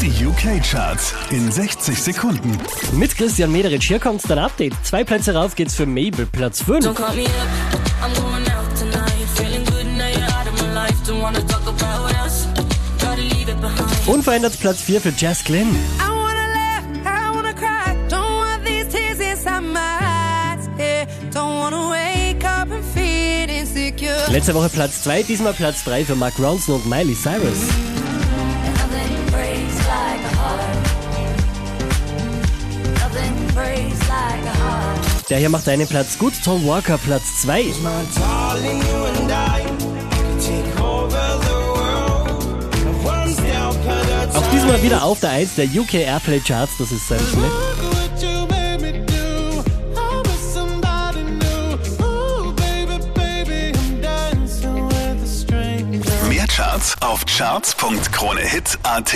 Die UK-Charts in 60 Sekunden. Mit Christian Mederich, hier kommt dein Update. Zwei Plätze rauf geht's für Mabel, Platz 5. Don't call me up. I'm going out tonight. Feeling good now you're out of my life. Don't wanna talk about us. Gotta leave it behind. Unverändert Platz 4 für Jazz Glynn. Letzte Woche Platz 2, diesmal Platz 3 für Mark Ronson und Miley Cyrus. Der hier macht einen Platz gut, Tom Walker Platz 2. My darling, you and I can take over the world. One step at a Auch diesmal wieder auf der 1 der UK Airplay Charts, das ist a stranger. Mehr Charts auf charts.kronehit.at